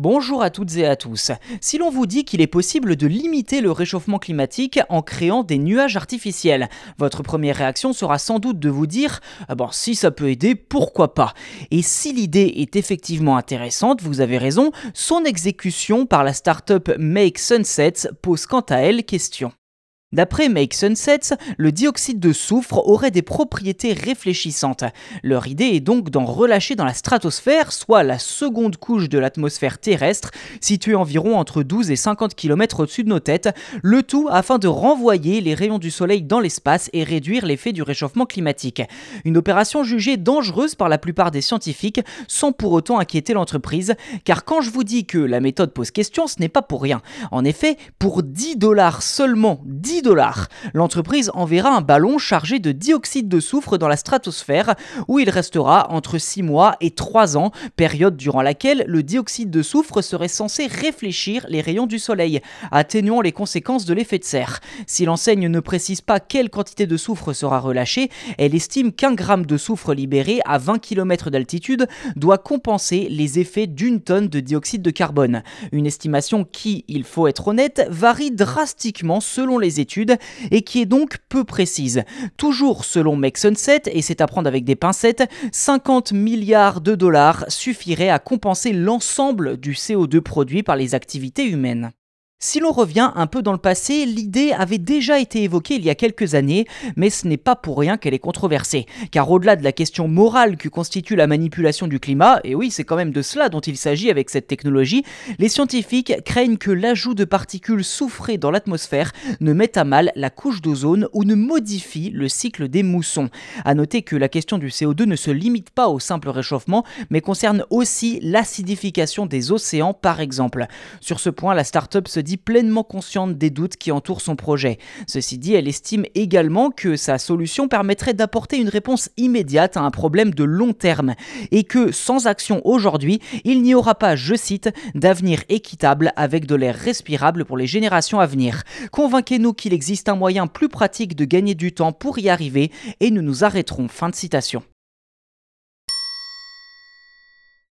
Bonjour à toutes et à tous. Si l'on vous dit qu'il est possible de limiter le réchauffement climatique en créant des nuages artificiels, votre première réaction sera sans doute de vous dire ah bon, si ça peut aider, pourquoi pas? Et si l'idée est effectivement intéressante, vous avez raison, son exécution par la start-up Make Sunsets pose quant à elle question. D'après Make Sunsets, le dioxyde de soufre aurait des propriétés réfléchissantes. Leur idée est donc d'en relâcher dans la stratosphère, soit la seconde couche de l'atmosphère terrestre, située environ entre 12 et 50 km au-dessus de nos têtes, le tout afin de renvoyer les rayons du soleil dans l'espace et réduire l'effet du réchauffement climatique. Une opération jugée dangereuse par la plupart des scientifiques, sans pour autant inquiéter l'entreprise, car quand je vous dis que la méthode pose question, ce n'est pas pour rien. En effet, pour 10 dollars seulement, 10 L'entreprise enverra un ballon chargé de dioxyde de soufre dans la stratosphère où il restera entre 6 mois et 3 ans, période durant laquelle le dioxyde de soufre serait censé réfléchir les rayons du soleil, atténuant les conséquences de l'effet de serre. Si l'enseigne ne précise pas quelle quantité de soufre sera relâchée, elle estime qu'un gramme de soufre libéré à 20 km d'altitude doit compenser les effets d'une tonne de dioxyde de carbone. Une estimation qui, il faut être honnête, varie drastiquement selon les études et qui est donc peu précise. Toujours selon Make et c'est à prendre avec des pincettes, 50 milliards de dollars suffiraient à compenser l'ensemble du CO2 produit par les activités humaines. Si l'on revient un peu dans le passé, l'idée avait déjà été évoquée il y a quelques années, mais ce n'est pas pour rien qu'elle est controversée. Car au-delà de la question morale que constitue la manipulation du climat, et oui c'est quand même de cela dont il s'agit avec cette technologie, les scientifiques craignent que l'ajout de particules soufrées dans l'atmosphère ne mette à mal la couche d'ozone ou ne modifie le cycle des moussons. A noter que la question du CO2 ne se limite pas au simple réchauffement, mais concerne aussi l'acidification des océans par exemple. Sur ce point, la start-up se pleinement consciente des doutes qui entourent son projet. Ceci dit, elle estime également que sa solution permettrait d'apporter une réponse immédiate à un problème de long terme et que sans action aujourd'hui, il n'y aura pas, je cite, d'avenir équitable avec de l'air respirable pour les générations à venir. Convainquez-nous qu'il existe un moyen plus pratique de gagner du temps pour y arriver et nous nous arrêterons. Fin de citation.